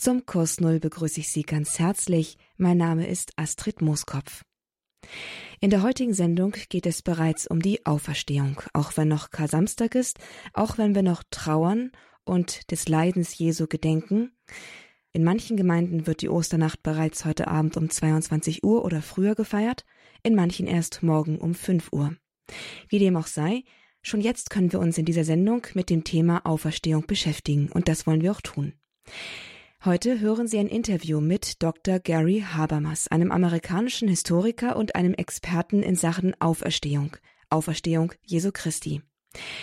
Zum Kurs Null begrüße ich Sie ganz herzlich. Mein Name ist Astrid Mooskopf. In der heutigen Sendung geht es bereits um die Auferstehung, auch wenn noch Kar-Samstag ist, auch wenn wir noch trauern und des Leidens Jesu gedenken. In manchen Gemeinden wird die Osternacht bereits heute Abend um 22 Uhr oder früher gefeiert, in manchen erst morgen um 5 Uhr. Wie dem auch sei, schon jetzt können wir uns in dieser Sendung mit dem Thema Auferstehung beschäftigen und das wollen wir auch tun. Heute hören Sie ein Interview mit Dr. Gary Habermas, einem amerikanischen Historiker und einem Experten in Sachen Auferstehung, Auferstehung Jesu Christi.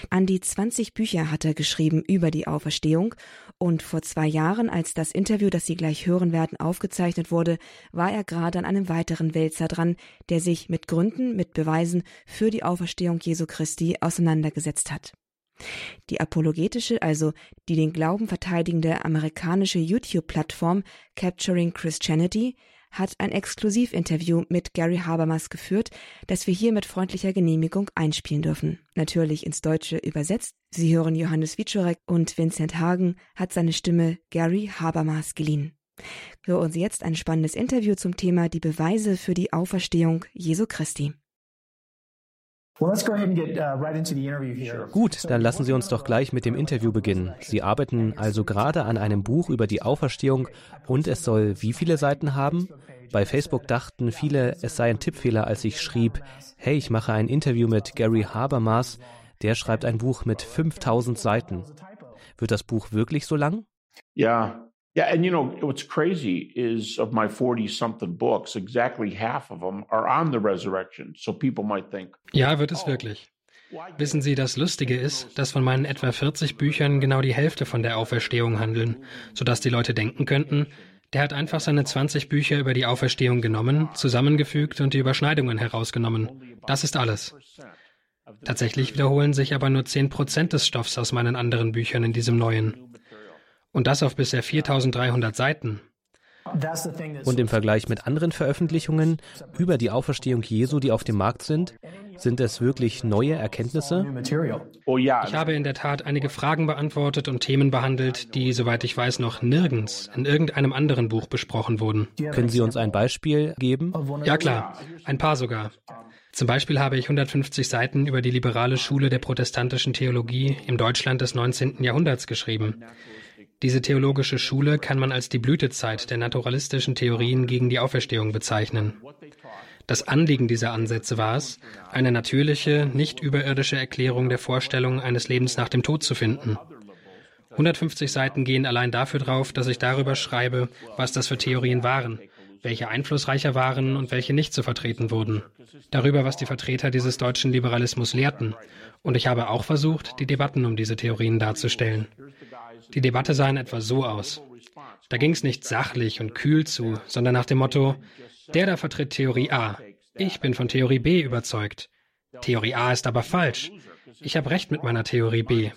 An die 20 Bücher hat er geschrieben über die Auferstehung und vor zwei Jahren, als das Interview, das Sie gleich hören werden, aufgezeichnet wurde, war er gerade an einem weiteren Wälzer dran, der sich mit Gründen, mit Beweisen für die Auferstehung Jesu Christi auseinandergesetzt hat. Die apologetische, also die den Glauben verteidigende amerikanische YouTube-Plattform Capturing Christianity hat ein Exklusivinterview mit Gary Habermas geführt, das wir hier mit freundlicher Genehmigung einspielen dürfen. Natürlich ins Deutsche übersetzt. Sie hören Johannes Wiczorek und Vincent Hagen hat seine Stimme Gary Habermas geliehen. Hören Sie jetzt ein spannendes Interview zum Thema die Beweise für die Auferstehung Jesu Christi. Uh, Gut, dann lassen Sie uns doch gleich mit dem Interview beginnen. Sie arbeiten also gerade an einem Buch über die Auferstehung und es soll wie viele Seiten haben? Bei Facebook dachten viele, es sei ein Tippfehler, als ich schrieb, hey, ich mache ein Interview mit Gary Habermas, der schreibt ein Buch mit 5000 Seiten. Wird das Buch wirklich so lang? Ja, Yeah, and you know what's crazy is of my 40 something books, exactly half of them are on the resurrection. So people might think. Ja, wird es oh, wirklich. Wissen Sie, das Lustige ist, dass von meinen etwa 40 Büchern genau die Hälfte von der Auferstehung handeln, sodass die Leute denken könnten, der hat einfach seine 20 Bücher über die Auferstehung genommen, zusammengefügt und die Überschneidungen herausgenommen. Das ist alles. Tatsächlich wiederholen sich aber nur 10 Prozent des Stoffs aus meinen anderen Büchern in diesem neuen. Und das auf bisher 4300 Seiten. Und im Vergleich mit anderen Veröffentlichungen über die Auferstehung Jesu, die auf dem Markt sind, sind es wirklich neue Erkenntnisse? Oh ich habe in der Tat einige Fragen beantwortet und Themen behandelt, die, soweit ich weiß, noch nirgends in irgendeinem anderen Buch besprochen wurden. Können Sie uns ein Beispiel geben? Ja klar, ein paar sogar. Zum Beispiel habe ich 150 Seiten über die liberale Schule der protestantischen Theologie im Deutschland des 19. Jahrhunderts geschrieben. Diese theologische Schule kann man als die Blütezeit der naturalistischen Theorien gegen die Auferstehung bezeichnen. Das Anliegen dieser Ansätze war es, eine natürliche, nicht überirdische Erklärung der Vorstellung eines Lebens nach dem Tod zu finden. 150 Seiten gehen allein dafür drauf, dass ich darüber schreibe, was das für Theorien waren, welche einflussreicher waren und welche nicht zu vertreten wurden. Darüber, was die Vertreter dieses deutschen Liberalismus lehrten. Und ich habe auch versucht, die Debatten um diese Theorien darzustellen. Die Debatte sah in etwa so aus. Da ging es nicht sachlich und kühl zu, sondern nach dem Motto, der da vertritt Theorie A. Ich bin von Theorie B überzeugt. Theorie A ist aber falsch. Ich habe recht mit meiner Theorie B.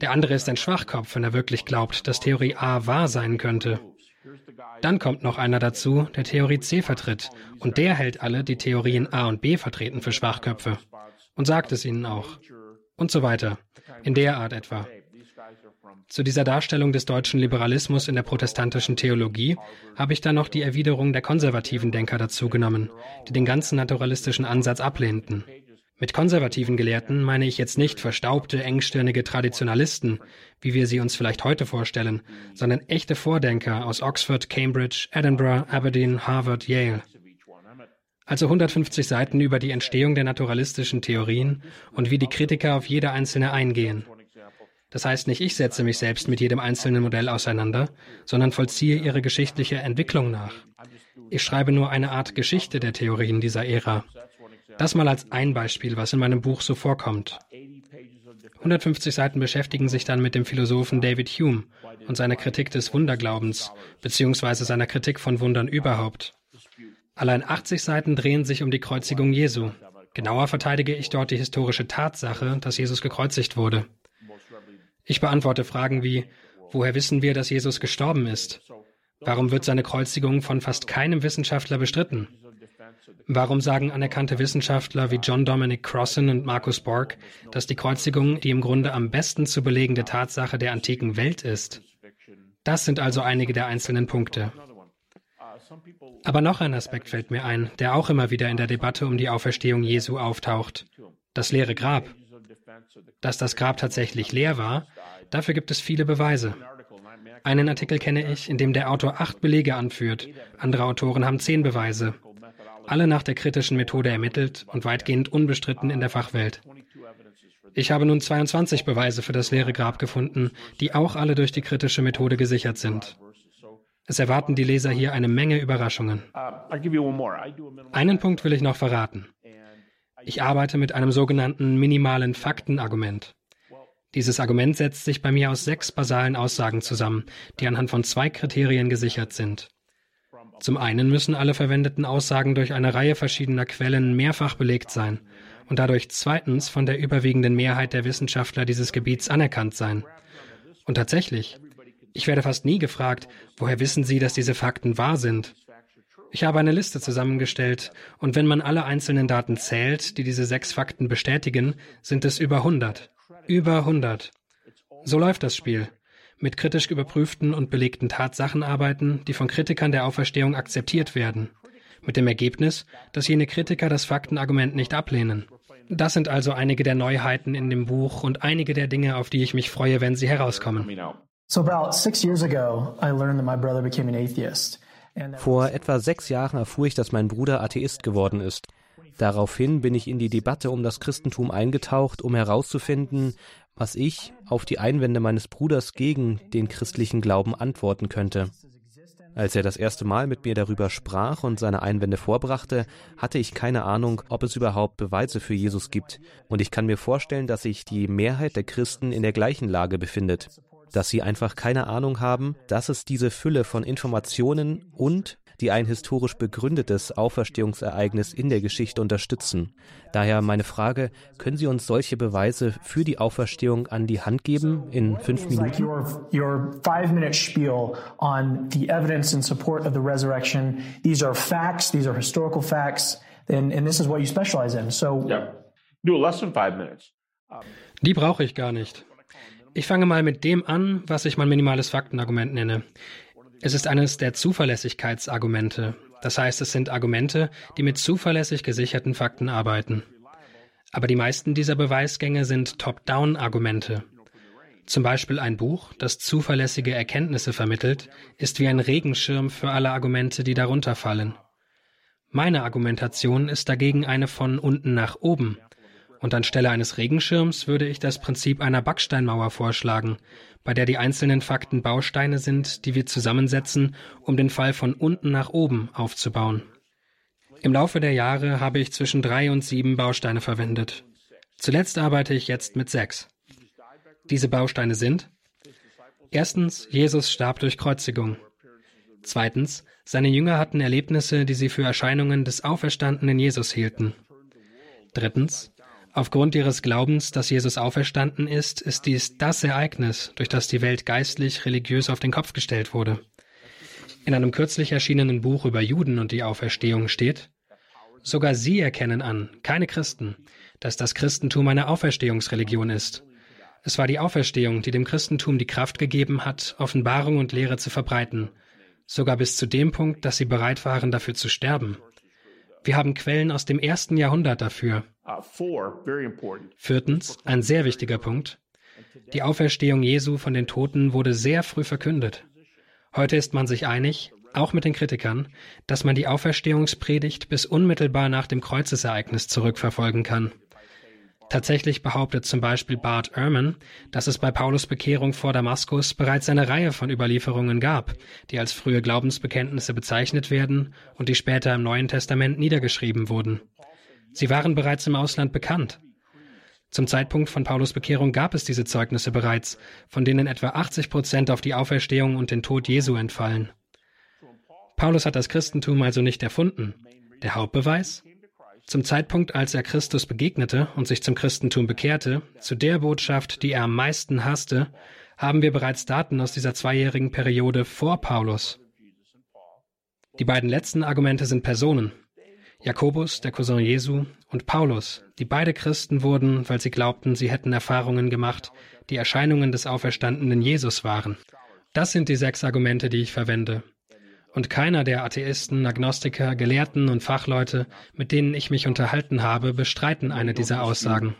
Der andere ist ein Schwachkopf, wenn er wirklich glaubt, dass Theorie A wahr sein könnte. Dann kommt noch einer dazu, der Theorie C vertritt, und der hält alle, die Theorien A und B vertreten, für Schwachköpfe. Und sagt es ihnen auch. Und so weiter. In der Art etwa. Zu dieser Darstellung des deutschen Liberalismus in der protestantischen Theologie habe ich dann noch die Erwiderung der konservativen Denker dazugenommen, die den ganzen naturalistischen Ansatz ablehnten. Mit konservativen Gelehrten meine ich jetzt nicht verstaubte, engstirnige Traditionalisten, wie wir sie uns vielleicht heute vorstellen, sondern echte Vordenker aus Oxford, Cambridge, Edinburgh, Aberdeen, Harvard, Yale. Also 150 Seiten über die Entstehung der naturalistischen Theorien und wie die Kritiker auf jede einzelne eingehen. Das heißt nicht, ich setze mich selbst mit jedem einzelnen Modell auseinander, sondern vollziehe ihre geschichtliche Entwicklung nach. Ich schreibe nur eine Art Geschichte der Theorien dieser Ära. Das mal als ein Beispiel, was in meinem Buch so vorkommt. 150 Seiten beschäftigen sich dann mit dem Philosophen David Hume und seiner Kritik des Wunderglaubens, beziehungsweise seiner Kritik von Wundern überhaupt. Allein 80 Seiten drehen sich um die Kreuzigung Jesu. Genauer verteidige ich dort die historische Tatsache, dass Jesus gekreuzigt wurde. Ich beantworte Fragen wie, woher wissen wir, dass Jesus gestorben ist? Warum wird seine Kreuzigung von fast keinem Wissenschaftler bestritten? Warum sagen anerkannte Wissenschaftler wie John Dominic Crossan und Marcus Borg, dass die Kreuzigung die im Grunde am besten zu belegende Tatsache der antiken Welt ist? Das sind also einige der einzelnen Punkte. Aber noch ein Aspekt fällt mir ein, der auch immer wieder in der Debatte um die Auferstehung Jesu auftaucht. Das leere Grab. Dass das Grab tatsächlich leer war, dafür gibt es viele Beweise. Einen Artikel kenne ich, in dem der Autor acht Belege anführt. Andere Autoren haben zehn Beweise. Alle nach der kritischen Methode ermittelt und weitgehend unbestritten in der Fachwelt. Ich habe nun 22 Beweise für das leere Grab gefunden, die auch alle durch die kritische Methode gesichert sind. Es erwarten die Leser hier eine Menge Überraschungen. Einen Punkt will ich noch verraten. Ich arbeite mit einem sogenannten minimalen Faktenargument. Dieses Argument setzt sich bei mir aus sechs basalen Aussagen zusammen, die anhand von zwei Kriterien gesichert sind. Zum einen müssen alle verwendeten Aussagen durch eine Reihe verschiedener Quellen mehrfach belegt sein und dadurch zweitens von der überwiegenden Mehrheit der Wissenschaftler dieses Gebiets anerkannt sein. Und tatsächlich, ich werde fast nie gefragt, woher wissen Sie, dass diese Fakten wahr sind? Ich habe eine Liste zusammengestellt und wenn man alle einzelnen Daten zählt, die diese sechs Fakten bestätigen, sind es über 100. Über 100. So läuft das Spiel. Mit kritisch überprüften und belegten Tatsachen arbeiten, die von Kritikern der Auferstehung akzeptiert werden. Mit dem Ergebnis, dass jene Kritiker das Faktenargument nicht ablehnen. Das sind also einige der Neuheiten in dem Buch und einige der Dinge, auf die ich mich freue, wenn sie herauskommen. Vor etwa sechs Jahren erfuhr ich, dass mein Bruder Atheist geworden ist. Daraufhin bin ich in die Debatte um das Christentum eingetaucht, um herauszufinden, was ich auf die Einwände meines Bruders gegen den christlichen Glauben antworten könnte. Als er das erste Mal mit mir darüber sprach und seine Einwände vorbrachte, hatte ich keine Ahnung, ob es überhaupt Beweise für Jesus gibt, und ich kann mir vorstellen, dass sich die Mehrheit der Christen in der gleichen Lage befindet dass sie einfach keine Ahnung haben, dass es diese Fülle von Informationen und die ein historisch begründetes Auferstehungsereignis in der Geschichte unterstützen. Daher meine Frage, können Sie uns solche Beweise für die Auferstehung an die Hand geben in fünf Minuten? Your, your five minute spiel on the evidence in support of the resurrection. These are facts, these are historical facts, and, and this is what you specialize in. So, yeah. Do less than five minutes. Die brauche ich gar nicht. Ich fange mal mit dem an, was ich mein minimales Faktenargument nenne. Es ist eines der Zuverlässigkeitsargumente. Das heißt, es sind Argumente, die mit zuverlässig gesicherten Fakten arbeiten. Aber die meisten dieser Beweisgänge sind Top-Down-Argumente. Zum Beispiel ein Buch, das zuverlässige Erkenntnisse vermittelt, ist wie ein Regenschirm für alle Argumente, die darunter fallen. Meine Argumentation ist dagegen eine von unten nach oben. Und anstelle eines Regenschirms würde ich das Prinzip einer Backsteinmauer vorschlagen, bei der die einzelnen Fakten Bausteine sind, die wir zusammensetzen, um den Fall von unten nach oben aufzubauen. Im Laufe der Jahre habe ich zwischen drei und sieben Bausteine verwendet. Zuletzt arbeite ich jetzt mit sechs. Diese Bausteine sind Erstens, Jesus starb durch Kreuzigung. Zweitens, seine Jünger hatten Erlebnisse, die sie für Erscheinungen des auferstandenen Jesus hielten. Drittens, Aufgrund ihres Glaubens, dass Jesus auferstanden ist, ist dies das Ereignis, durch das die Welt geistlich, religiös auf den Kopf gestellt wurde. In einem kürzlich erschienenen Buch über Juden und die Auferstehung steht, sogar sie erkennen an, keine Christen, dass das Christentum eine Auferstehungsreligion ist. Es war die Auferstehung, die dem Christentum die Kraft gegeben hat, Offenbarung und Lehre zu verbreiten, sogar bis zu dem Punkt, dass sie bereit waren, dafür zu sterben. Wir haben Quellen aus dem ersten Jahrhundert dafür. Uh, Viertens, ein sehr wichtiger Punkt. Die Auferstehung Jesu von den Toten wurde sehr früh verkündet. Heute ist man sich einig, auch mit den Kritikern, dass man die Auferstehungspredigt bis unmittelbar nach dem Kreuzesereignis zurückverfolgen kann. Tatsächlich behauptet zum Beispiel Bart Ehrman, dass es bei Paulus Bekehrung vor Damaskus bereits eine Reihe von Überlieferungen gab, die als frühe Glaubensbekenntnisse bezeichnet werden und die später im Neuen Testament niedergeschrieben wurden. Sie waren bereits im Ausland bekannt. Zum Zeitpunkt von Paulus Bekehrung gab es diese Zeugnisse bereits, von denen etwa 80 Prozent auf die Auferstehung und den Tod Jesu entfallen. Paulus hat das Christentum also nicht erfunden. Der Hauptbeweis? Zum Zeitpunkt, als er Christus begegnete und sich zum Christentum bekehrte, zu der Botschaft, die er am meisten hasste, haben wir bereits Daten aus dieser zweijährigen Periode vor Paulus. Die beiden letzten Argumente sind Personen, Jakobus, der Cousin Jesu, und Paulus, die beide Christen wurden, weil sie glaubten, sie hätten Erfahrungen gemacht, die Erscheinungen des auferstandenen Jesus waren. Das sind die sechs Argumente, die ich verwende. Und keiner der Atheisten, Agnostiker, Gelehrten und Fachleute, mit denen ich mich unterhalten habe, bestreiten eine dieser Aussagen.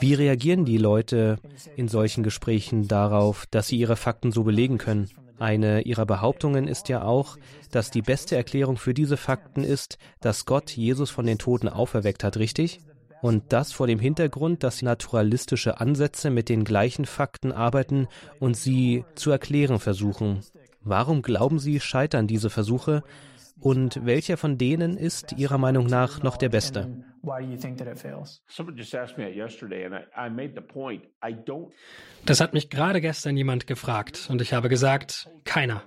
Wie reagieren die Leute in solchen Gesprächen darauf, dass sie ihre Fakten so belegen können? Eine ihrer Behauptungen ist ja auch, dass die beste Erklärung für diese Fakten ist, dass Gott Jesus von den Toten auferweckt hat, richtig? Und das vor dem Hintergrund, dass naturalistische Ansätze mit den gleichen Fakten arbeiten und sie zu erklären versuchen. Warum glauben Sie, scheitern diese Versuche? Und welcher von denen ist Ihrer Meinung nach noch der beste? Das hat mich gerade gestern jemand gefragt und ich habe gesagt, keiner.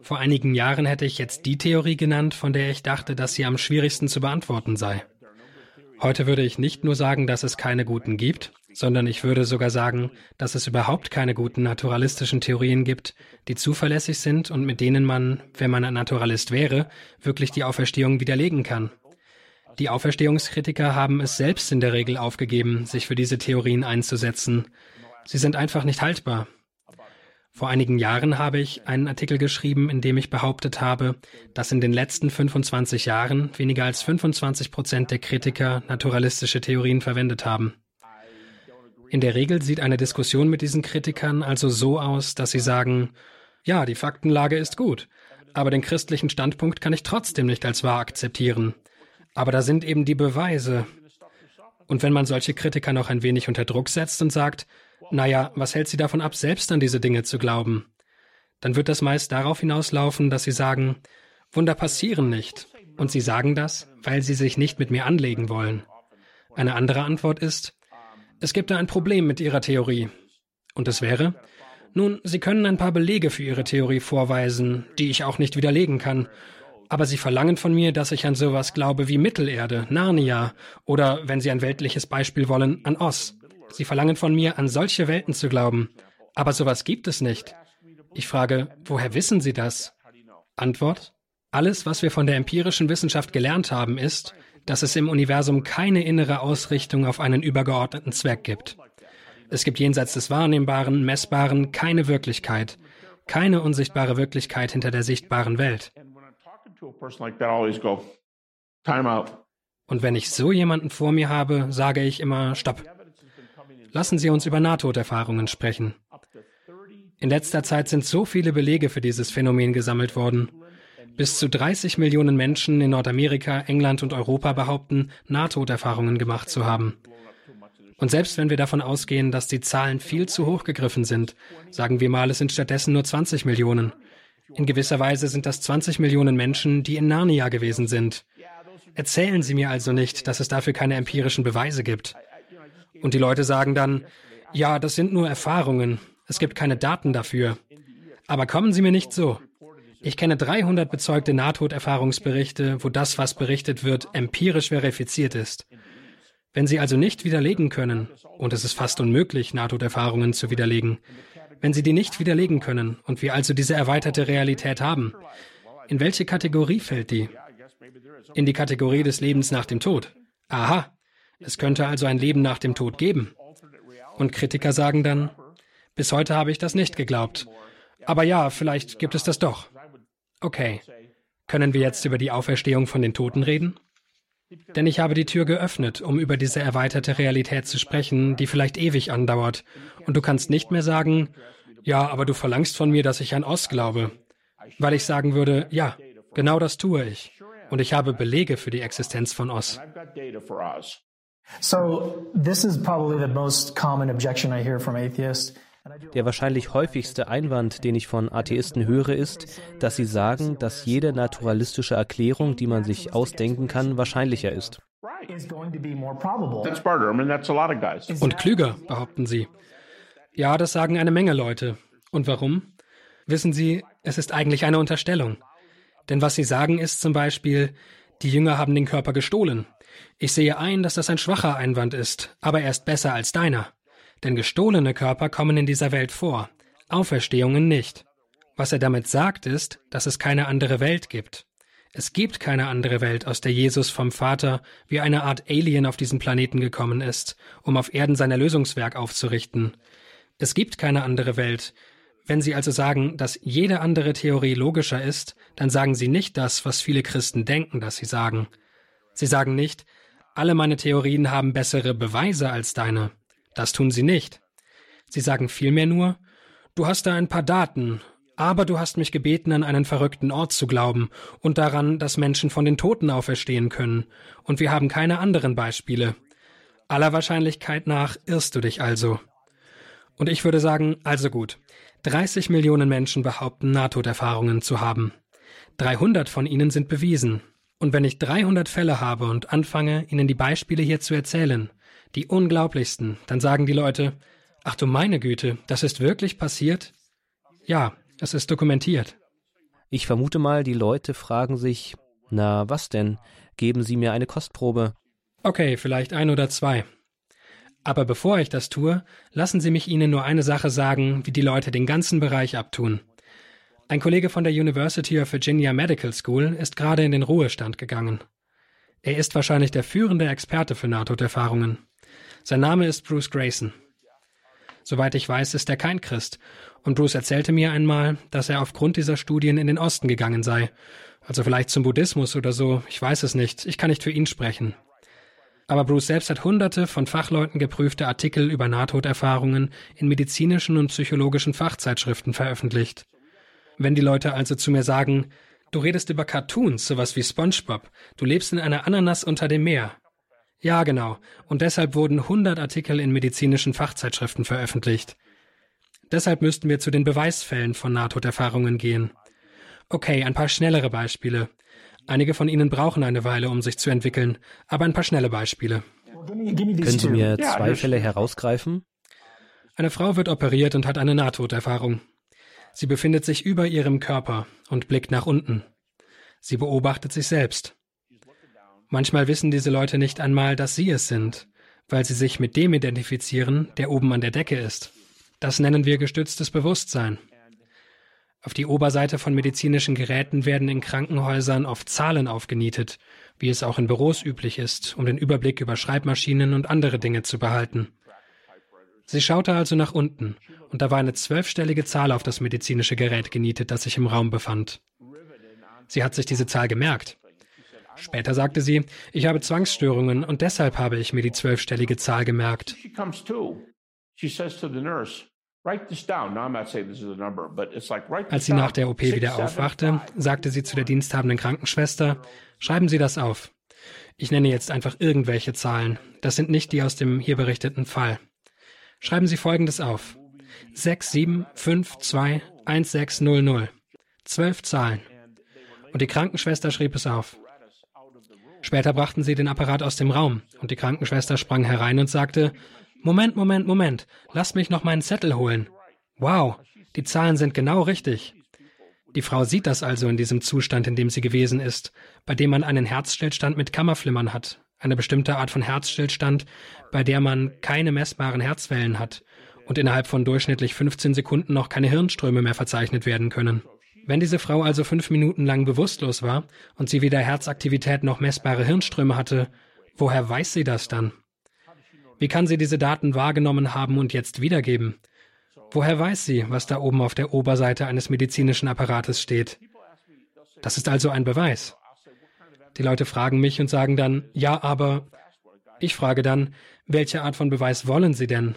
Vor einigen Jahren hätte ich jetzt die Theorie genannt, von der ich dachte, dass sie am schwierigsten zu beantworten sei. Heute würde ich nicht nur sagen, dass es keine guten gibt, sondern ich würde sogar sagen, dass es überhaupt keine guten naturalistischen Theorien gibt, die zuverlässig sind und mit denen man, wenn man ein Naturalist wäre, wirklich die Auferstehung widerlegen kann. Die Auferstehungskritiker haben es selbst in der Regel aufgegeben, sich für diese Theorien einzusetzen. Sie sind einfach nicht haltbar. Vor einigen Jahren habe ich einen Artikel geschrieben, in dem ich behauptet habe, dass in den letzten 25 Jahren weniger als 25 Prozent der Kritiker naturalistische Theorien verwendet haben. In der Regel sieht eine Diskussion mit diesen Kritikern also so aus, dass sie sagen, ja, die Faktenlage ist gut, aber den christlichen Standpunkt kann ich trotzdem nicht als wahr akzeptieren. Aber da sind eben die Beweise. Und wenn man solche Kritiker noch ein wenig unter Druck setzt und sagt, naja, was hält sie davon ab, selbst an diese Dinge zu glauben? Dann wird das meist darauf hinauslaufen, dass sie sagen, Wunder passieren nicht. Und sie sagen das, weil sie sich nicht mit mir anlegen wollen. Eine andere Antwort ist, es gibt da ein Problem mit Ihrer Theorie. Und es wäre? Nun, Sie können ein paar Belege für Ihre Theorie vorweisen, die ich auch nicht widerlegen kann. Aber Sie verlangen von mir, dass ich an sowas glaube wie Mittelerde, Narnia oder, wenn Sie ein weltliches Beispiel wollen, an Oz. Sie verlangen von mir, an solche Welten zu glauben. Aber sowas gibt es nicht. Ich frage, woher wissen Sie das? Antwort? Alles, was wir von der empirischen Wissenschaft gelernt haben, ist, dass es im Universum keine innere Ausrichtung auf einen übergeordneten Zweck gibt. Es gibt jenseits des Wahrnehmbaren, Messbaren keine Wirklichkeit, keine unsichtbare Wirklichkeit hinter der sichtbaren Welt. Und wenn ich so jemanden vor mir habe, sage ich immer Stopp. Lassen Sie uns über Nahtoderfahrungen sprechen. In letzter Zeit sind so viele Belege für dieses Phänomen gesammelt worden. Bis zu 30 Millionen Menschen in Nordamerika, England und Europa behaupten, Nahtoderfahrungen gemacht zu haben. Und selbst wenn wir davon ausgehen, dass die Zahlen viel zu hoch gegriffen sind, sagen wir mal, es sind stattdessen nur 20 Millionen. In gewisser Weise sind das 20 Millionen Menschen, die in Narnia gewesen sind. Erzählen Sie mir also nicht, dass es dafür keine empirischen Beweise gibt. Und die Leute sagen dann, ja, das sind nur Erfahrungen, es gibt keine Daten dafür. Aber kommen Sie mir nicht so. Ich kenne 300 bezeugte Nahtoderfahrungsberichte, wo das, was berichtet wird, empirisch verifiziert ist. Wenn Sie also nicht widerlegen können, und es ist fast unmöglich, Nahtoderfahrungen zu widerlegen, wenn Sie die nicht widerlegen können und wir also diese erweiterte Realität haben, in welche Kategorie fällt die? In die Kategorie des Lebens nach dem Tod. Aha, es könnte also ein Leben nach dem Tod geben. Und Kritiker sagen dann, bis heute habe ich das nicht geglaubt. Aber ja, vielleicht gibt es das doch. Okay, können wir jetzt über die Auferstehung von den Toten reden? Denn ich habe die Tür geöffnet, um über diese erweiterte Realität zu sprechen, die vielleicht ewig andauert. Und du kannst nicht mehr sagen, ja, aber du verlangst von mir, dass ich an Oz glaube. Weil ich sagen würde, ja, genau das tue ich. Und ich habe Belege für die Existenz von Oz. So, this is probably the most common objection I hear from atheists. Der wahrscheinlich häufigste Einwand, den ich von Atheisten höre, ist, dass sie sagen, dass jede naturalistische Erklärung, die man sich ausdenken kann, wahrscheinlicher ist. Und klüger, behaupten sie. Ja, das sagen eine Menge Leute. Und warum? Wissen Sie, es ist eigentlich eine Unterstellung. Denn was sie sagen ist zum Beispiel, die Jünger haben den Körper gestohlen. Ich sehe ein, dass das ein schwacher Einwand ist, aber er ist besser als deiner. Denn gestohlene Körper kommen in dieser Welt vor, Auferstehungen nicht. Was er damit sagt, ist, dass es keine andere Welt gibt. Es gibt keine andere Welt, aus der Jesus vom Vater wie eine Art Alien auf diesen Planeten gekommen ist, um auf Erden sein Erlösungswerk aufzurichten. Es gibt keine andere Welt. Wenn Sie also sagen, dass jede andere Theorie logischer ist, dann sagen Sie nicht das, was viele Christen denken, dass Sie sagen. Sie sagen nicht, alle meine Theorien haben bessere Beweise als deine. Das tun Sie nicht. Sie sagen vielmehr nur, du hast da ein paar Daten, aber du hast mich gebeten, an einen verrückten Ort zu glauben und daran, dass Menschen von den Toten auferstehen können, und wir haben keine anderen Beispiele. Aller Wahrscheinlichkeit nach irrst du dich also. Und ich würde sagen, also gut. 30 Millionen Menschen behaupten, Nahtoderfahrungen zu haben. 300 von ihnen sind bewiesen. Und wenn ich 300 Fälle habe und anfange, ihnen die Beispiele hier zu erzählen, die unglaublichsten, dann sagen die Leute, ach du meine Güte, das ist wirklich passiert? Ja, es ist dokumentiert. Ich vermute mal, die Leute fragen sich, na was denn? Geben Sie mir eine Kostprobe. Okay, vielleicht ein oder zwei. Aber bevor ich das tue, lassen Sie mich Ihnen nur eine Sache sagen, wie die Leute den ganzen Bereich abtun. Ein Kollege von der University of Virginia Medical School ist gerade in den Ruhestand gegangen. Er ist wahrscheinlich der führende Experte für Nahtoderfahrungen. Sein Name ist Bruce Grayson. Soweit ich weiß, ist er kein Christ, und Bruce erzählte mir einmal, dass er aufgrund dieser Studien in den Osten gegangen sei. Also vielleicht zum Buddhismus oder so, ich weiß es nicht, ich kann nicht für ihn sprechen. Aber Bruce selbst hat hunderte von Fachleuten geprüfte Artikel über Nahtoderfahrungen in medizinischen und psychologischen Fachzeitschriften veröffentlicht. Wenn die Leute also zu mir sagen, du redest über Cartoons, sowas wie SpongeBob, du lebst in einer Ananas unter dem Meer. Ja, genau. Und deshalb wurden hundert Artikel in medizinischen Fachzeitschriften veröffentlicht. Deshalb müssten wir zu den Beweisfällen von Nahtoderfahrungen gehen. Okay, ein paar schnellere Beispiele. Einige von Ihnen brauchen eine Weile, um sich zu entwickeln, aber ein paar schnelle Beispiele. Können Sie mir zwei Fälle herausgreifen? Eine Frau wird operiert und hat eine Nahtoderfahrung. Sie befindet sich über ihrem Körper und blickt nach unten. Sie beobachtet sich selbst. Manchmal wissen diese Leute nicht einmal, dass sie es sind, weil sie sich mit dem identifizieren, der oben an der Decke ist. Das nennen wir gestütztes Bewusstsein. Auf die Oberseite von medizinischen Geräten werden in Krankenhäusern oft Zahlen aufgenietet, wie es auch in Büros üblich ist, um den Überblick über Schreibmaschinen und andere Dinge zu behalten. Sie schaute also nach unten, und da war eine zwölfstellige Zahl auf das medizinische Gerät genietet, das sich im Raum befand. Sie hat sich diese Zahl gemerkt. Später sagte sie, ich habe Zwangsstörungen und deshalb habe ich mir die zwölfstellige Zahl gemerkt. Als sie nach der OP wieder aufwachte, sagte sie zu der diensthabenden Krankenschwester, schreiben Sie das auf. Ich nenne jetzt einfach irgendwelche Zahlen. Das sind nicht die aus dem hier berichteten Fall. Schreiben Sie Folgendes auf. 67521600. Zwölf Zahlen. Und die Krankenschwester schrieb es auf. Später brachten sie den Apparat aus dem Raum, und die Krankenschwester sprang herein und sagte, Moment, Moment, Moment, lass mich noch meinen Zettel holen. Wow, die Zahlen sind genau richtig. Die Frau sieht das also in diesem Zustand, in dem sie gewesen ist, bei dem man einen Herzstillstand mit Kammerflimmern hat, eine bestimmte Art von Herzstillstand, bei der man keine messbaren Herzwellen hat und innerhalb von durchschnittlich 15 Sekunden noch keine Hirnströme mehr verzeichnet werden können. Wenn diese Frau also fünf Minuten lang bewusstlos war und sie weder Herzaktivität noch messbare Hirnströme hatte, woher weiß sie das dann? Wie kann sie diese Daten wahrgenommen haben und jetzt wiedergeben? Woher weiß sie, was da oben auf der Oberseite eines medizinischen Apparates steht? Das ist also ein Beweis. Die Leute fragen mich und sagen dann, ja, aber ich frage dann, welche Art von Beweis wollen Sie denn?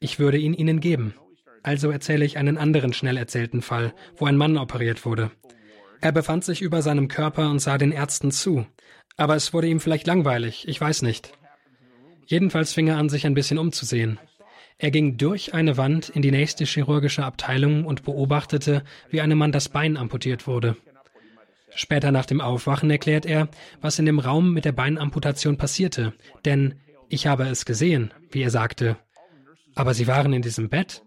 Ich würde ihn Ihnen geben. Also erzähle ich einen anderen schnell erzählten Fall, wo ein Mann operiert wurde. Er befand sich über seinem Körper und sah den Ärzten zu. Aber es wurde ihm vielleicht langweilig, ich weiß nicht. Jedenfalls fing er an, sich ein bisschen umzusehen. Er ging durch eine Wand in die nächste chirurgische Abteilung und beobachtete, wie einem Mann das Bein amputiert wurde. Später nach dem Aufwachen erklärt er, was in dem Raum mit der Beinamputation passierte, denn ich habe es gesehen, wie er sagte. Aber Sie waren in diesem Bett?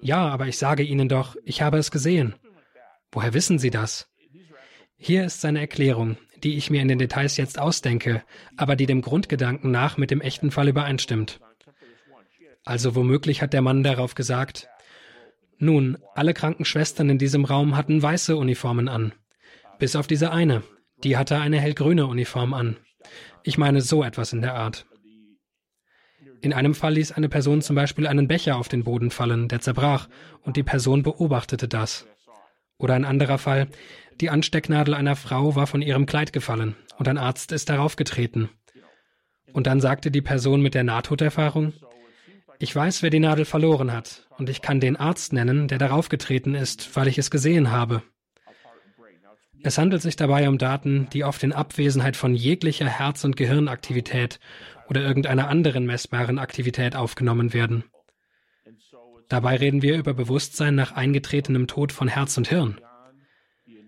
Ja, aber ich sage Ihnen doch, ich habe es gesehen. Woher wissen Sie das? Hier ist seine Erklärung, die ich mir in den Details jetzt ausdenke, aber die dem Grundgedanken nach mit dem echten Fall übereinstimmt. Also womöglich hat der Mann darauf gesagt, nun, alle Krankenschwestern in diesem Raum hatten weiße Uniformen an, bis auf diese eine, Die hatte eine hellgrüne Uniform an. Ich meine so etwas in der Art. In einem Fall ließ eine Person zum Beispiel einen Becher auf den Boden fallen, der zerbrach, und die Person beobachtete das. Oder ein anderer Fall, die Anstecknadel einer Frau war von ihrem Kleid gefallen und ein Arzt ist darauf getreten. Und dann sagte die Person mit der Nahtoderfahrung, ich weiß, wer die Nadel verloren hat, und ich kann den Arzt nennen, der darauf getreten ist, weil ich es gesehen habe. Es handelt sich dabei um Daten, die oft in Abwesenheit von jeglicher Herz- und Gehirnaktivität oder irgendeiner anderen messbaren Aktivität aufgenommen werden. Dabei reden wir über Bewusstsein nach eingetretenem Tod von Herz und Hirn.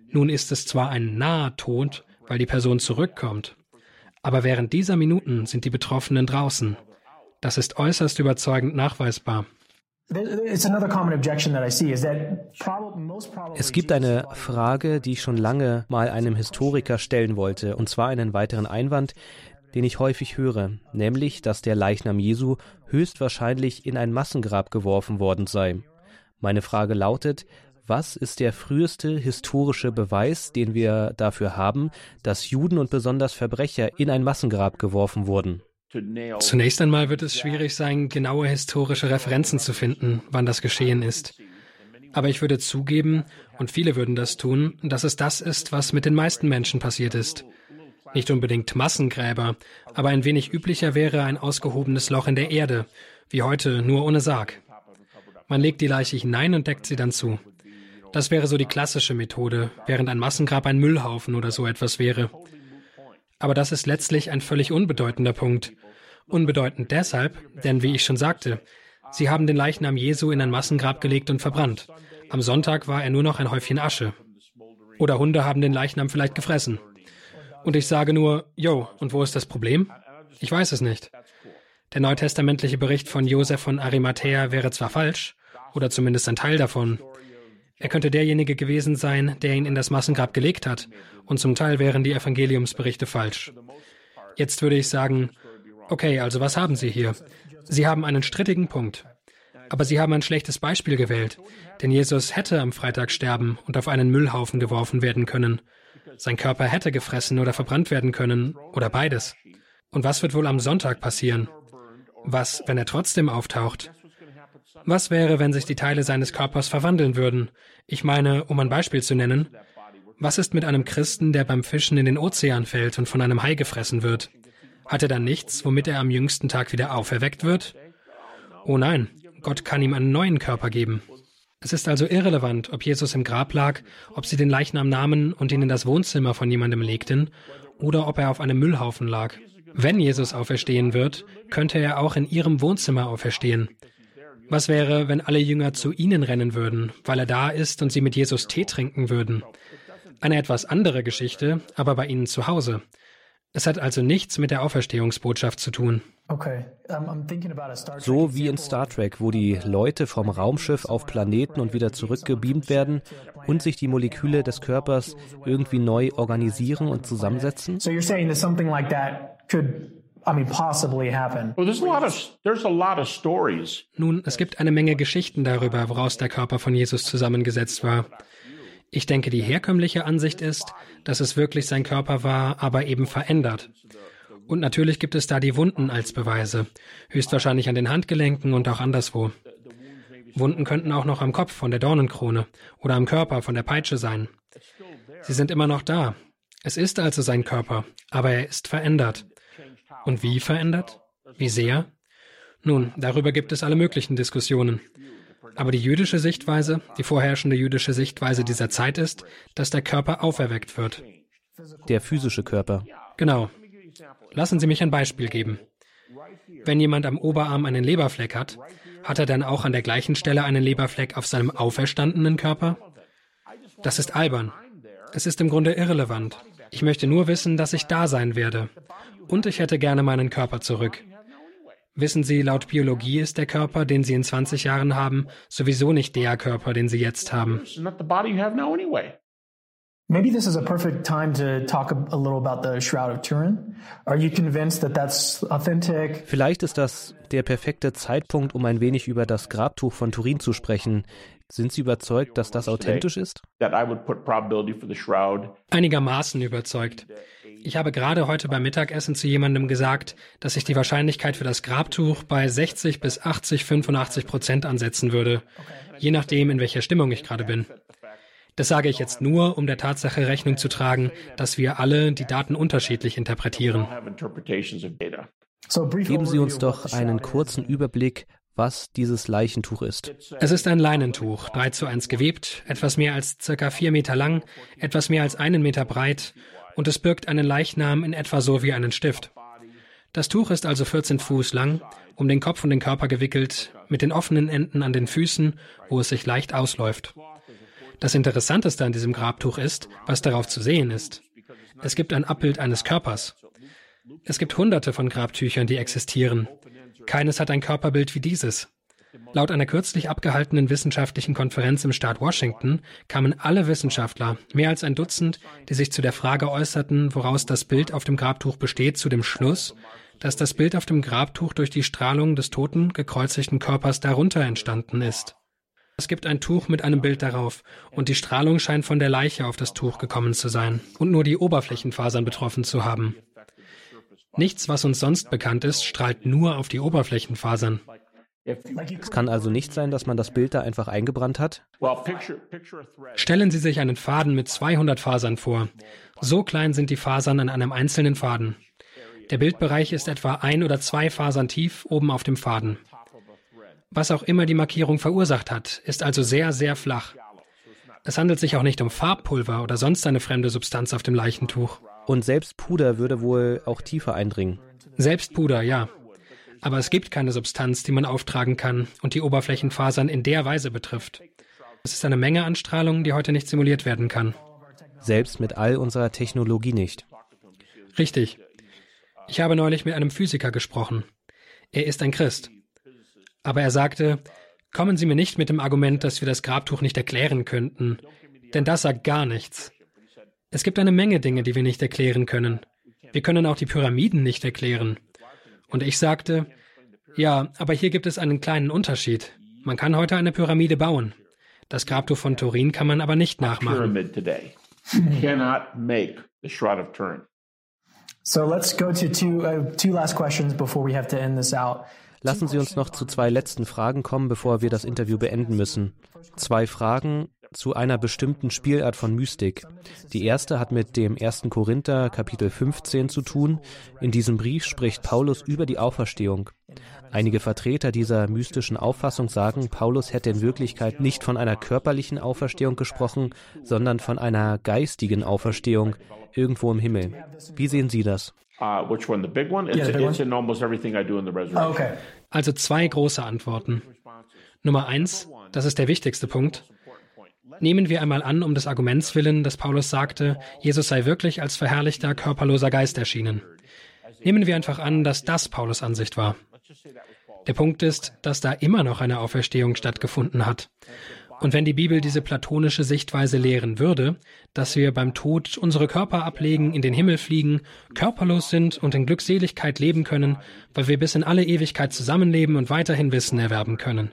Nun ist es zwar ein naher Tod, weil die Person zurückkommt, aber während dieser Minuten sind die Betroffenen draußen. Das ist äußerst überzeugend nachweisbar. Es gibt eine Frage, die ich schon lange mal einem Historiker stellen wollte, und zwar einen weiteren Einwand, den ich häufig höre, nämlich, dass der Leichnam Jesu höchstwahrscheinlich in ein Massengrab geworfen worden sei. Meine Frage lautet, was ist der früheste historische Beweis, den wir dafür haben, dass Juden und besonders Verbrecher in ein Massengrab geworfen wurden? Zunächst einmal wird es schwierig sein, genaue historische Referenzen zu finden, wann das geschehen ist. Aber ich würde zugeben, und viele würden das tun, dass es das ist, was mit den meisten Menschen passiert ist. Nicht unbedingt Massengräber, aber ein wenig üblicher wäre ein ausgehobenes Loch in der Erde, wie heute, nur ohne Sarg. Man legt die Leiche hinein und deckt sie dann zu. Das wäre so die klassische Methode, während ein Massengrab ein Müllhaufen oder so etwas wäre. Aber das ist letztlich ein völlig unbedeutender Punkt. Unbedeutend deshalb, denn wie ich schon sagte, sie haben den Leichnam Jesu in ein Massengrab gelegt und verbrannt. Am Sonntag war er nur noch ein Häufchen Asche. Oder Hunde haben den Leichnam vielleicht gefressen. Und ich sage nur, jo, und wo ist das Problem? Ich weiß es nicht. Der neutestamentliche Bericht von Josef von Arimathea wäre zwar falsch, oder zumindest ein Teil davon, er könnte derjenige gewesen sein, der ihn in das Massengrab gelegt hat, und zum Teil wären die Evangeliumsberichte falsch. Jetzt würde ich sagen, okay, also was haben Sie hier? Sie haben einen strittigen Punkt. Aber Sie haben ein schlechtes Beispiel gewählt, denn Jesus hätte am Freitag sterben und auf einen Müllhaufen geworfen werden können. Sein Körper hätte gefressen oder verbrannt werden können, oder beides. Und was wird wohl am Sonntag passieren? Was, wenn er trotzdem auftaucht? Was wäre, wenn sich die Teile seines Körpers verwandeln würden? Ich meine, um ein Beispiel zu nennen, was ist mit einem Christen, der beim Fischen in den Ozean fällt und von einem Hai gefressen wird? Hat er dann nichts, womit er am jüngsten Tag wieder auferweckt wird? Oh nein, Gott kann ihm einen neuen Körper geben. Es ist also irrelevant, ob Jesus im Grab lag, ob sie den Leichnam nahmen und ihn in das Wohnzimmer von jemandem legten, oder ob er auf einem Müllhaufen lag. Wenn Jesus auferstehen wird, könnte er auch in ihrem Wohnzimmer auferstehen. Was wäre, wenn alle Jünger zu ihnen rennen würden, weil er da ist und sie mit Jesus Tee trinken würden? Eine etwas andere Geschichte, aber bei ihnen zu Hause. Es hat also nichts mit der Auferstehungsbotschaft zu tun. So wie in Star Trek, wo die Leute vom Raumschiff auf Planeten und wieder zurückgebeamt werden und sich die Moleküle des Körpers irgendwie neu organisieren und zusammensetzen? So you're saying that something like that could nun, es gibt eine Menge Geschichten darüber, woraus der Körper von Jesus zusammengesetzt war. Ich denke, die herkömmliche Ansicht ist, dass es wirklich sein Körper war, aber eben verändert. Und natürlich gibt es da die Wunden als Beweise, höchstwahrscheinlich an den Handgelenken und auch anderswo. Wunden könnten auch noch am Kopf von der Dornenkrone oder am Körper von der Peitsche sein. Sie sind immer noch da. Es ist also sein Körper, aber er ist verändert. Und wie verändert? Wie sehr? Nun, darüber gibt es alle möglichen Diskussionen. Aber die jüdische Sichtweise, die vorherrschende jüdische Sichtweise dieser Zeit ist, dass der Körper auferweckt wird. Der physische Körper. Genau. Lassen Sie mich ein Beispiel geben. Wenn jemand am Oberarm einen Leberfleck hat, hat er dann auch an der gleichen Stelle einen Leberfleck auf seinem auferstandenen Körper? Das ist albern. Es ist im Grunde irrelevant. Ich möchte nur wissen, dass ich da sein werde. Und ich hätte gerne meinen Körper zurück. Wissen Sie, laut Biologie ist der Körper, den Sie in 20 Jahren haben, sowieso nicht der Körper, den Sie jetzt haben. Maybe this is a perfect time to talk a little about the Shroud of Turin. Are you convinced that that's authentic? Vielleicht ist das der perfekte Zeitpunkt, um ein wenig über das Grabtuch von Turin zu sprechen. Sind Sie überzeugt, dass das authentisch ist? Einigermaßen überzeugt. Ich habe gerade heute beim Mittagessen zu jemandem gesagt, dass ich die Wahrscheinlichkeit für das Grabtuch bei 60 bis 80, 85 Prozent ansetzen würde, je nachdem, in welcher Stimmung ich gerade bin. Das sage ich jetzt nur, um der Tatsache Rechnung zu tragen, dass wir alle die Daten unterschiedlich interpretieren. Geben Sie uns doch einen kurzen Überblick, was dieses Leichentuch ist. Es ist ein Leinentuch, 3 zu 1 gewebt, etwas mehr als circa 4 Meter lang, etwas mehr als einen Meter breit und es birgt einen Leichnam in etwa so wie einen Stift. Das Tuch ist also 14 Fuß lang, um den Kopf und den Körper gewickelt, mit den offenen Enden an den Füßen, wo es sich leicht ausläuft. Das Interessanteste an diesem Grabtuch ist, was darauf zu sehen ist. Es gibt ein Abbild eines Körpers. Es gibt hunderte von Grabtüchern, die existieren. Keines hat ein Körperbild wie dieses. Laut einer kürzlich abgehaltenen wissenschaftlichen Konferenz im Staat Washington kamen alle Wissenschaftler, mehr als ein Dutzend, die sich zu der Frage äußerten, woraus das Bild auf dem Grabtuch besteht, zu dem Schluss, dass das Bild auf dem Grabtuch durch die Strahlung des toten, gekreuzigten Körpers darunter entstanden ist. Es gibt ein Tuch mit einem Bild darauf, und die Strahlung scheint von der Leiche auf das Tuch gekommen zu sein und nur die Oberflächenfasern betroffen zu haben. Nichts, was uns sonst bekannt ist, strahlt nur auf die Oberflächenfasern. Es kann also nicht sein, dass man das Bild da einfach eingebrannt hat? Stellen Sie sich einen Faden mit 200 Fasern vor. So klein sind die Fasern an einem einzelnen Faden. Der Bildbereich ist etwa ein oder zwei Fasern tief oben auf dem Faden. Was auch immer die Markierung verursacht hat, ist also sehr, sehr flach. Es handelt sich auch nicht um Farbpulver oder sonst eine fremde Substanz auf dem Leichentuch. Und selbst Puder würde wohl auch tiefer eindringen. Selbst Puder, ja. Aber es gibt keine Substanz, die man auftragen kann und die Oberflächenfasern in der Weise betrifft. Es ist eine Menge an Strahlung, die heute nicht simuliert werden kann. Selbst mit all unserer Technologie nicht. Richtig. Ich habe neulich mit einem Physiker gesprochen. Er ist ein Christ. Aber er sagte, kommen Sie mir nicht mit dem Argument, dass wir das Grabtuch nicht erklären könnten, denn das sagt gar nichts. Es gibt eine Menge Dinge, die wir nicht erklären können. Wir können auch die Pyramiden nicht erklären. Und ich sagte, ja, aber hier gibt es einen kleinen Unterschied. Man kann heute eine Pyramide bauen. Das Grabtuch von Turin kann man aber nicht nachmachen. So let's go to two, uh, two last questions before we have to end this out. Lassen Sie uns noch zu zwei letzten Fragen kommen, bevor wir das Interview beenden müssen. Zwei Fragen zu einer bestimmten Spielart von Mystik. Die erste hat mit dem 1. Korinther Kapitel 15 zu tun. In diesem Brief spricht Paulus über die Auferstehung. Einige Vertreter dieser mystischen Auffassung sagen, Paulus hätte in Wirklichkeit nicht von einer körperlichen Auferstehung gesprochen, sondern von einer geistigen Auferstehung irgendwo im Himmel. Wie sehen Sie das? Uh, which one? The big one? It's, yeah, big it's one? in almost everything I do in the resurrection. Oh, okay. Also zwei große Antworten. Nummer eins, das ist der wichtigste Punkt. Nehmen wir einmal an, um des Arguments willen, dass Paulus sagte, Jesus sei wirklich als verherrlichter, körperloser Geist erschienen. Nehmen wir einfach an, dass das Paulus Ansicht war. Der Punkt ist, dass da immer noch eine Auferstehung stattgefunden hat. Und wenn die Bibel diese platonische Sichtweise lehren würde, dass wir beim Tod unsere Körper ablegen, in den Himmel fliegen, körperlos sind und in Glückseligkeit leben können, weil wir bis in alle Ewigkeit zusammenleben und weiterhin Wissen erwerben können.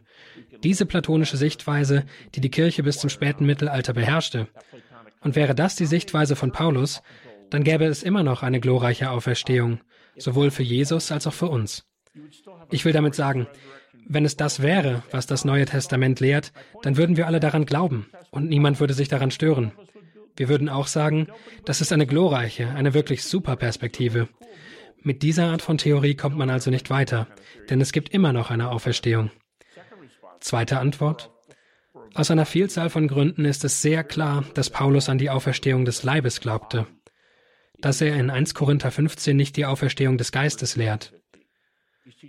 Diese platonische Sichtweise, die die Kirche bis zum späten Mittelalter beherrschte. Und wäre das die Sichtweise von Paulus, dann gäbe es immer noch eine glorreiche Auferstehung, sowohl für Jesus als auch für uns. Ich will damit sagen, wenn es das wäre, was das Neue Testament lehrt, dann würden wir alle daran glauben und niemand würde sich daran stören. Wir würden auch sagen, das ist eine glorreiche, eine wirklich super Perspektive. Mit dieser Art von Theorie kommt man also nicht weiter, denn es gibt immer noch eine Auferstehung. Zweite Antwort. Aus einer Vielzahl von Gründen ist es sehr klar, dass Paulus an die Auferstehung des Leibes glaubte. Dass er in 1 Korinther 15 nicht die Auferstehung des Geistes lehrt.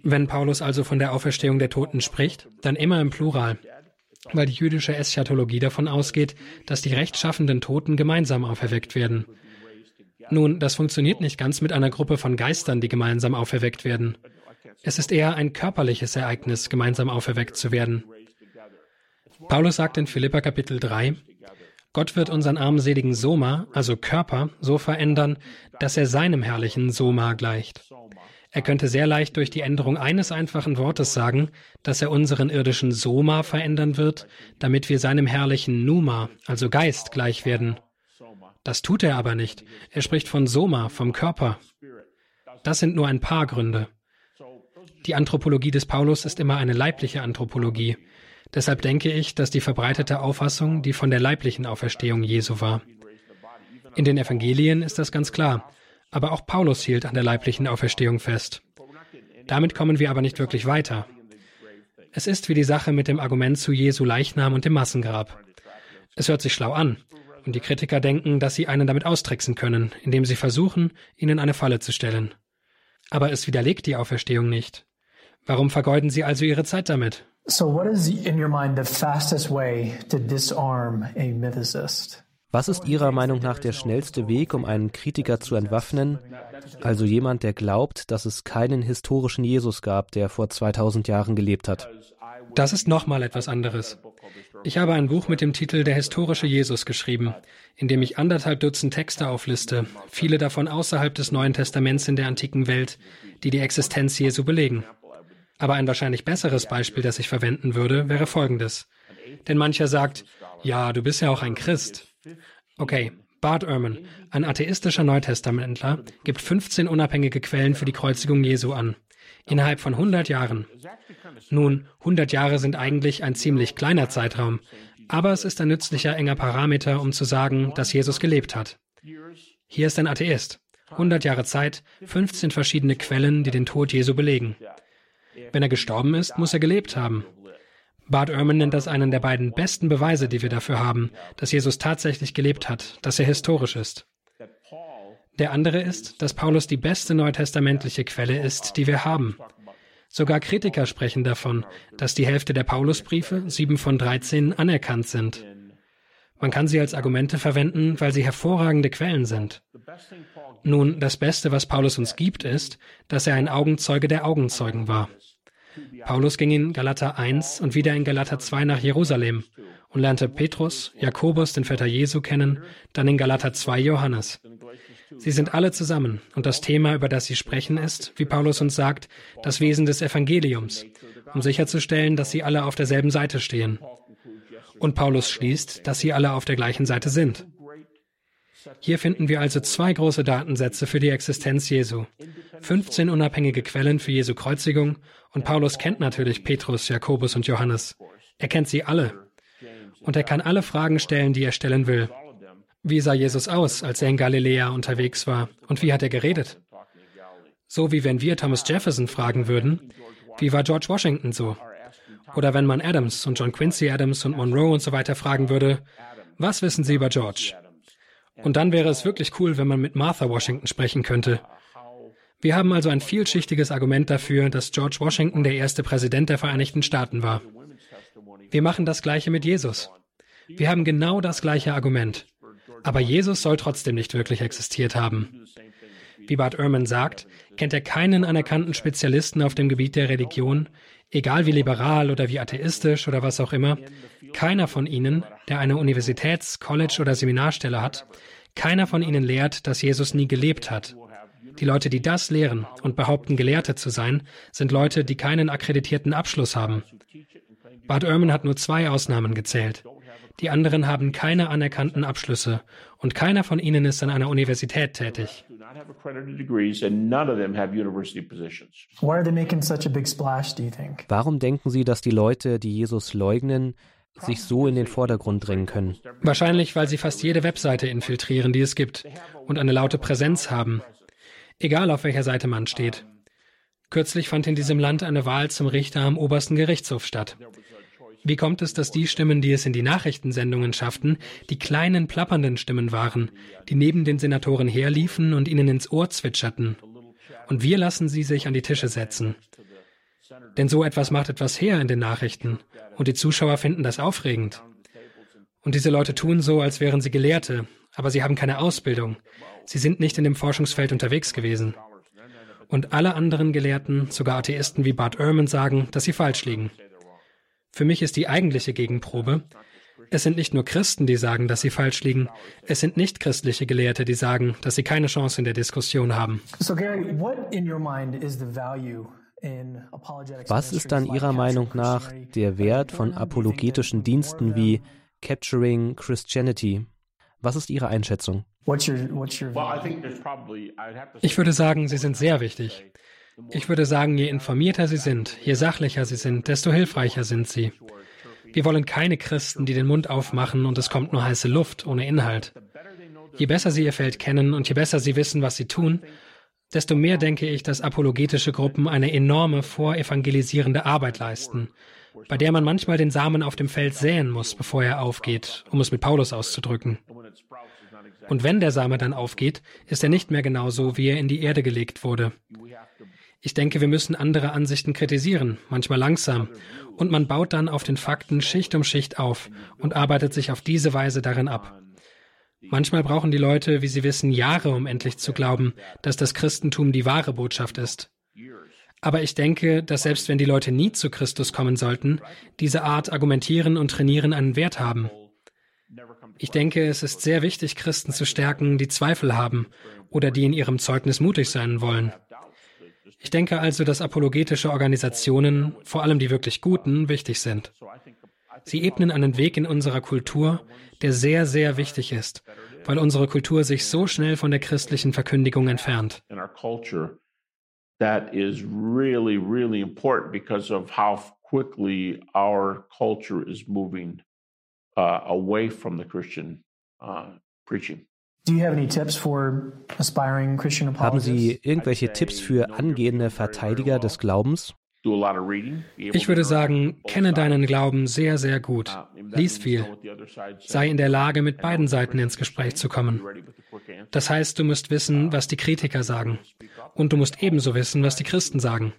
Wenn Paulus also von der Auferstehung der Toten spricht, dann immer im Plural, weil die jüdische Eschatologie davon ausgeht, dass die rechtschaffenden Toten gemeinsam auferweckt werden. Nun, das funktioniert nicht ganz mit einer Gruppe von Geistern, die gemeinsam auferweckt werden. Es ist eher ein körperliches Ereignis, gemeinsam auferweckt zu werden. Paulus sagt in Philippa Kapitel 3, Gott wird unseren armseligen Soma, also Körper, so verändern, dass er seinem herrlichen Soma gleicht. Er könnte sehr leicht durch die Änderung eines einfachen Wortes sagen, dass er unseren irdischen Soma verändern wird, damit wir seinem herrlichen Numa, also Geist, gleich werden. Das tut er aber nicht. Er spricht von Soma, vom Körper. Das sind nur ein paar Gründe. Die Anthropologie des Paulus ist immer eine leibliche Anthropologie. Deshalb denke ich, dass die verbreitete Auffassung die von der leiblichen Auferstehung Jesu war. In den Evangelien ist das ganz klar, aber auch Paulus hielt an der leiblichen Auferstehung fest. Damit kommen wir aber nicht wirklich weiter. Es ist wie die Sache mit dem Argument zu Jesu Leichnam und dem Massengrab. Es hört sich schlau an, und die Kritiker denken, dass sie einen damit austricksen können, indem sie versuchen, ihnen eine Falle zu stellen. Aber es widerlegt die Auferstehung nicht. Warum vergeuden sie also ihre Zeit damit? So what is in your mind the fastest way to disarm a mythicist? Was ist Ihrer Meinung nach der schnellste Weg, um einen Kritiker zu entwaffnen, also jemand, der glaubt, dass es keinen historischen Jesus gab, der vor 2000 Jahren gelebt hat? Das ist nochmal etwas anderes. Ich habe ein Buch mit dem Titel Der historische Jesus geschrieben, in dem ich anderthalb Dutzend Texte aufliste, viele davon außerhalb des Neuen Testaments in der antiken Welt, die die Existenz Jesu belegen. Aber ein wahrscheinlich besseres Beispiel, das ich verwenden würde, wäre folgendes. Denn mancher sagt, ja, du bist ja auch ein Christ. Okay, Bart Ehrman, ein atheistischer Neutestamentler, gibt 15 unabhängige Quellen für die Kreuzigung Jesu an. Innerhalb von 100 Jahren. Nun, 100 Jahre sind eigentlich ein ziemlich kleiner Zeitraum, aber es ist ein nützlicher enger Parameter, um zu sagen, dass Jesus gelebt hat. Hier ist ein Atheist. 100 Jahre Zeit, 15 verschiedene Quellen, die den Tod Jesu belegen. Wenn er gestorben ist, muss er gelebt haben. Bart Ehrman nennt das einen der beiden besten Beweise, die wir dafür haben, dass Jesus tatsächlich gelebt hat, dass er historisch ist. Der andere ist, dass Paulus die beste neutestamentliche Quelle ist, die wir haben. Sogar Kritiker sprechen davon, dass die Hälfte der Paulusbriefe, sieben von 13, anerkannt sind. Man kann sie als Argumente verwenden, weil sie hervorragende Quellen sind. Nun, das Beste, was Paulus uns gibt, ist, dass er ein Augenzeuge der Augenzeugen war. Paulus ging in Galater 1 und wieder in Galater 2 nach Jerusalem und lernte Petrus, Jakobus, den Vetter Jesu kennen, dann in Galater 2 Johannes. Sie sind alle zusammen und das Thema, über das sie sprechen, ist, wie Paulus uns sagt, das Wesen des Evangeliums, um sicherzustellen, dass sie alle auf derselben Seite stehen. Und Paulus schließt, dass sie alle auf der gleichen Seite sind. Hier finden wir also zwei große Datensätze für die Existenz Jesu. 15 unabhängige Quellen für Jesu Kreuzigung und Paulus kennt natürlich Petrus, Jakobus und Johannes. Er kennt sie alle. Und er kann alle Fragen stellen, die er stellen will. Wie sah Jesus aus, als er in Galiläa unterwegs war? Und wie hat er geredet? So wie wenn wir Thomas Jefferson fragen würden, wie war George Washington so? Oder wenn man Adams und John Quincy Adams und Monroe und so weiter fragen würde, was wissen Sie über George? Und dann wäre es wirklich cool, wenn man mit Martha Washington sprechen könnte. Wir haben also ein vielschichtiges Argument dafür, dass George Washington der erste Präsident der Vereinigten Staaten war. Wir machen das gleiche mit Jesus. Wir haben genau das gleiche Argument. Aber Jesus soll trotzdem nicht wirklich existiert haben. Wie Bart Ehrman sagt, kennt er keinen anerkannten Spezialisten auf dem Gebiet der Religion, egal wie liberal oder wie atheistisch oder was auch immer. Keiner von ihnen, der eine Universitäts-, College- oder Seminarstelle hat, keiner von ihnen lehrt, dass Jesus nie gelebt hat. Die Leute, die das lehren und behaupten, Gelehrte zu sein, sind Leute, die keinen akkreditierten Abschluss haben. Bart Ehrman hat nur zwei Ausnahmen gezählt. Die anderen haben keine anerkannten Abschlüsse und keiner von ihnen ist an einer Universität tätig. Warum denken Sie, dass die Leute, die Jesus leugnen, sich so in den Vordergrund drängen können? Wahrscheinlich, weil sie fast jede Webseite infiltrieren, die es gibt und eine laute Präsenz haben egal auf welcher Seite man steht. Kürzlich fand in diesem Land eine Wahl zum Richter am obersten Gerichtshof statt. Wie kommt es, dass die Stimmen, die es in die Nachrichtensendungen schafften, die kleinen plappernden Stimmen waren, die neben den Senatoren herliefen und ihnen ins Ohr zwitscherten? Und wir lassen sie sich an die Tische setzen. Denn so etwas macht etwas her in den Nachrichten, und die Zuschauer finden das aufregend. Und diese Leute tun so, als wären sie Gelehrte, aber sie haben keine Ausbildung. Sie sind nicht in dem Forschungsfeld unterwegs gewesen. Und alle anderen Gelehrten, sogar Atheisten wie Bart Ehrman, sagen, dass sie falsch liegen. Für mich ist die eigentliche Gegenprobe, Es sind nicht nur Christen, die sagen, dass sie falsch liegen. Es sind nicht christliche Gelehrte, die sagen, dass sie keine Chance in der Diskussion haben. Was ist dann Ihrer Meinung nach der Wert von apologetischen Diensten wie Capturing Christianity? Was ist Ihre Einschätzung? Ich würde sagen, sie sind sehr wichtig. Ich würde sagen, je informierter sie sind, je sachlicher sie sind, desto hilfreicher sind sie. Wir wollen keine Christen, die den Mund aufmachen und es kommt nur heiße Luft ohne Inhalt. Je besser sie ihr Feld kennen und je besser sie wissen, was sie tun, desto mehr denke ich, dass apologetische Gruppen eine enorme vorevangelisierende Arbeit leisten, bei der man manchmal den Samen auf dem Feld säen muss, bevor er aufgeht, um es mit Paulus auszudrücken. Und wenn der Same dann aufgeht, ist er nicht mehr genau so, wie er in die Erde gelegt wurde. Ich denke, wir müssen andere Ansichten kritisieren, manchmal langsam, und man baut dann auf den Fakten Schicht um Schicht auf und arbeitet sich auf diese Weise darin ab. Manchmal brauchen die Leute, wie sie wissen, Jahre, um endlich zu glauben, dass das Christentum die wahre Botschaft ist. Aber ich denke, dass selbst wenn die Leute nie zu Christus kommen sollten, diese Art Argumentieren und Trainieren einen Wert haben. Ich denke, es ist sehr wichtig, Christen zu stärken, die Zweifel haben oder die in ihrem Zeugnis mutig sein wollen. Ich denke also, dass apologetische Organisationen, vor allem die wirklich guten, wichtig sind. Sie ebnen einen Weg in unserer Kultur, der sehr, sehr wichtig ist, weil unsere Kultur sich so schnell von der christlichen Verkündigung entfernt. That is really, really important because of how quickly our culture is moving uh, away from the Christian uh, preaching. Haben Sie irgendwelche Tipps für angehende Verteidiger des Glaubens? Ich würde sagen, kenne deinen Glauben sehr, sehr gut. Lies viel. Sei in der Lage, mit beiden Seiten ins Gespräch zu kommen. Das heißt, du musst wissen, was die Kritiker sagen. Und du musst ebenso wissen, was die Christen sagen.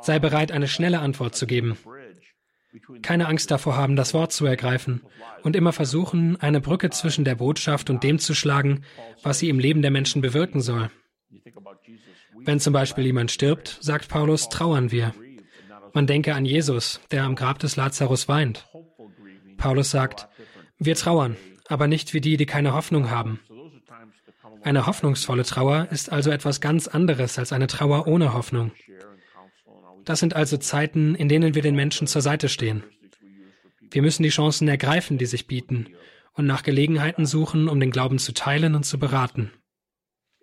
Sei bereit, eine schnelle Antwort zu geben. Keine Angst davor haben, das Wort zu ergreifen und immer versuchen, eine Brücke zwischen der Botschaft und dem zu schlagen, was sie im Leben der Menschen bewirken soll. Wenn zum Beispiel jemand stirbt, sagt Paulus, trauern wir. Man denke an Jesus, der am Grab des Lazarus weint. Paulus sagt, wir trauern, aber nicht wie die, die keine Hoffnung haben. Eine hoffnungsvolle Trauer ist also etwas ganz anderes als eine Trauer ohne Hoffnung. Das sind also Zeiten, in denen wir den Menschen zur Seite stehen. Wir müssen die Chancen ergreifen, die sich bieten, und nach Gelegenheiten suchen, um den Glauben zu teilen und zu beraten.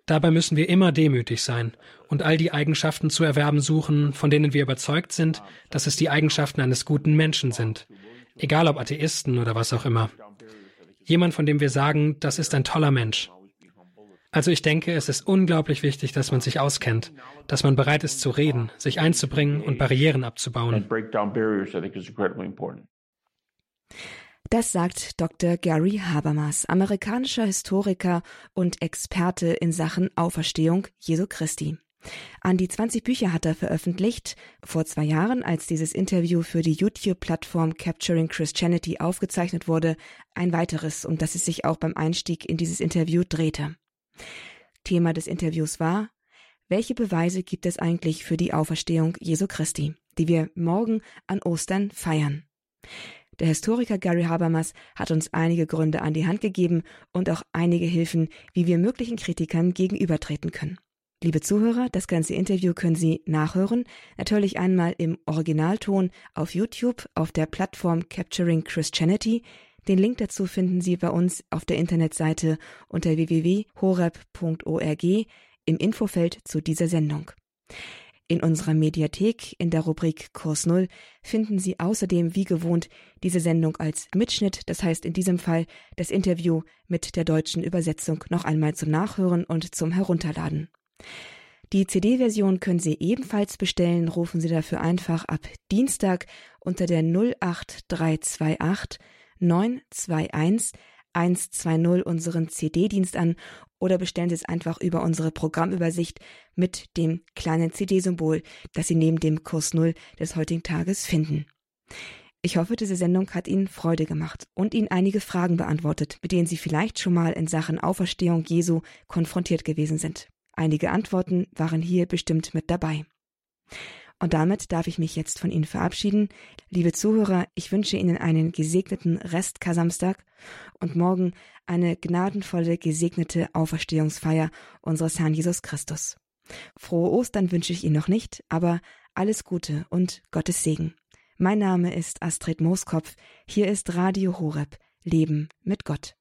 Dabei müssen wir immer demütig sein und all die Eigenschaften zu erwerben suchen, von denen wir überzeugt sind, dass es die Eigenschaften eines guten Menschen sind, egal ob Atheisten oder was auch immer. Jemand, von dem wir sagen, das ist ein toller Mensch. Also ich denke, es ist unglaublich wichtig, dass man sich auskennt, dass man bereit ist zu reden, sich einzubringen und Barrieren abzubauen. Das sagt Dr. Gary Habermas, amerikanischer Historiker und Experte in Sachen Auferstehung Jesu Christi. An die 20 Bücher hat er veröffentlicht, vor zwei Jahren, als dieses Interview für die YouTube-Plattform Capturing Christianity aufgezeichnet wurde, ein weiteres, um das es sich auch beim Einstieg in dieses Interview drehte. Thema des Interviews war, welche Beweise gibt es eigentlich für die Auferstehung Jesu Christi, die wir morgen an Ostern feiern? Der Historiker Gary Habermas hat uns einige Gründe an die Hand gegeben und auch einige Hilfen, wie wir möglichen Kritikern gegenübertreten können. Liebe Zuhörer, das ganze Interview können Sie nachhören, natürlich einmal im Originalton auf YouTube auf der Plattform Capturing Christianity, den Link dazu finden Sie bei uns auf der Internetseite unter www.horeb.org im Infofeld zu dieser Sendung. In unserer Mediathek in der Rubrik Kurs Null finden Sie außerdem wie gewohnt diese Sendung als Mitschnitt, das heißt in diesem Fall das Interview mit der deutschen Übersetzung noch einmal zum Nachhören und zum Herunterladen. Die CD-Version können Sie ebenfalls bestellen, rufen Sie dafür einfach ab Dienstag unter der 08328 921 120 unseren CD-Dienst an oder bestellen Sie es einfach über unsere Programmübersicht mit dem kleinen CD-Symbol, das Sie neben dem Kurs Null des heutigen Tages finden. Ich hoffe, diese Sendung hat Ihnen Freude gemacht und Ihnen einige Fragen beantwortet, mit denen Sie vielleicht schon mal in Sachen Auferstehung Jesu konfrontiert gewesen sind. Einige Antworten waren hier bestimmt mit dabei. Und damit darf ich mich jetzt von Ihnen verabschieden. Liebe Zuhörer, ich wünsche Ihnen einen gesegneten Rest Kasamstag und morgen eine gnadenvolle, gesegnete Auferstehungsfeier unseres Herrn Jesus Christus. Frohe Ostern wünsche ich Ihnen noch nicht, aber alles Gute und Gottes Segen. Mein Name ist Astrid Mooskopf. Hier ist Radio Horeb. Leben mit Gott.